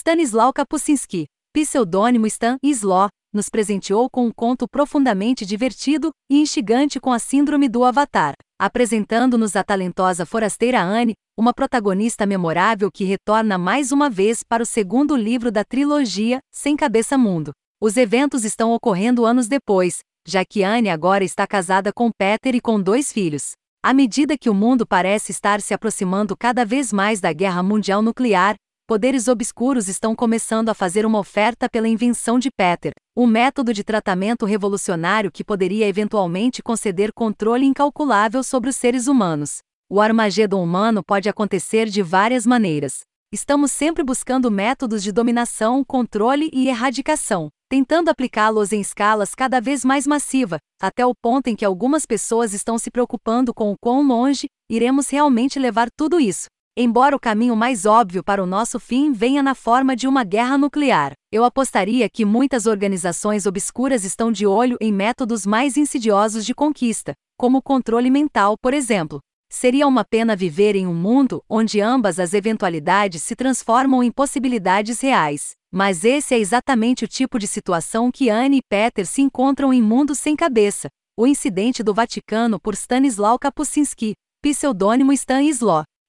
Stanislau Kapusinski, pseudônimo Stan Isló, nos presenteou com um conto profundamente divertido e instigante com a síndrome do Avatar, apresentando-nos a talentosa forasteira Anne, uma protagonista memorável que retorna mais uma vez para o segundo livro da trilogia, Sem Cabeça Mundo. Os eventos estão ocorrendo anos depois, já que Anne agora está casada com Peter e com dois filhos. À medida que o mundo parece estar se aproximando cada vez mais da guerra mundial nuclear, poderes obscuros estão começando a fazer uma oferta pela invenção de Peter, um método de tratamento revolucionário que poderia eventualmente conceder controle incalculável sobre os seres humanos. O Armagedon humano pode acontecer de várias maneiras. Estamos sempre buscando métodos de dominação, controle e erradicação, tentando aplicá-los em escalas cada vez mais massiva, até o ponto em que algumas pessoas estão se preocupando com o quão longe iremos realmente levar tudo isso. Embora o caminho mais óbvio para o nosso fim venha na forma de uma guerra nuclear, eu apostaria que muitas organizações obscuras estão de olho em métodos mais insidiosos de conquista, como o controle mental, por exemplo. Seria uma pena viver em um mundo onde ambas as eventualidades se transformam em possibilidades reais. Mas esse é exatamente o tipo de situação que Anne e Peter se encontram em Mundo Sem Cabeça, o incidente do Vaticano por Stanislau Kapusinski, pseudônimo Stan.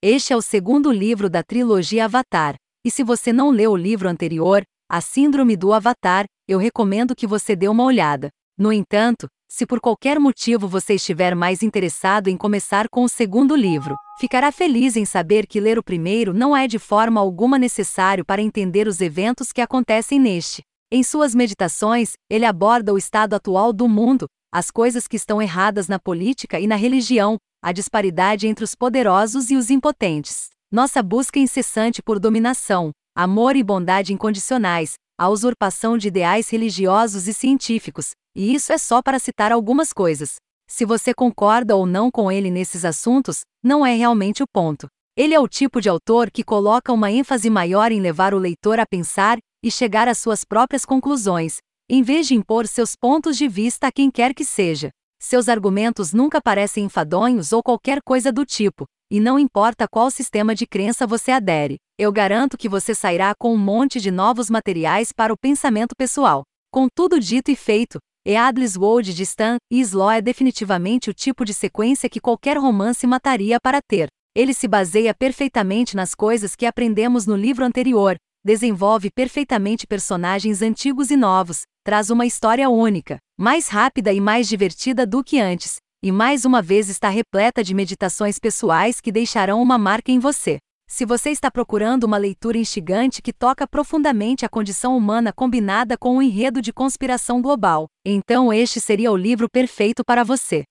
Este é o segundo livro da trilogia Avatar, e se você não leu o livro anterior, A Síndrome do Avatar, eu recomendo que você dê uma olhada. No entanto, se por qualquer motivo você estiver mais interessado em começar com o segundo livro, ficará feliz em saber que ler o primeiro não é de forma alguma necessário para entender os eventos que acontecem neste. Em suas meditações, ele aborda o estado atual do mundo, as coisas que estão erradas na política e na religião, a disparidade entre os poderosos e os impotentes, nossa busca incessante por dominação, amor e bondade incondicionais, a usurpação de ideais religiosos e científicos, e isso é só para citar algumas coisas. Se você concorda ou não com ele nesses assuntos, não é realmente o ponto. Ele é o tipo de autor que coloca uma ênfase maior em levar o leitor a pensar e chegar às suas próprias conclusões, em vez de impor seus pontos de vista a quem quer que seja. Seus argumentos nunca parecem enfadonhos ou qualquer coisa do tipo, e não importa qual sistema de crença você adere, eu garanto que você sairá com um monte de novos materiais para o pensamento pessoal. Com tudo dito e feito, Eadlis Wold de Stan e Slaw é definitivamente o tipo de sequência que qualquer romance mataria para ter. Ele se baseia perfeitamente nas coisas que aprendemos no livro anterior, desenvolve perfeitamente personagens antigos e novos, traz uma história única, mais rápida e mais divertida do que antes, e mais uma vez está repleta de meditações pessoais que deixarão uma marca em você. Se você está procurando uma leitura instigante que toca profundamente a condição humana combinada com um enredo de conspiração global, então este seria o livro perfeito para você.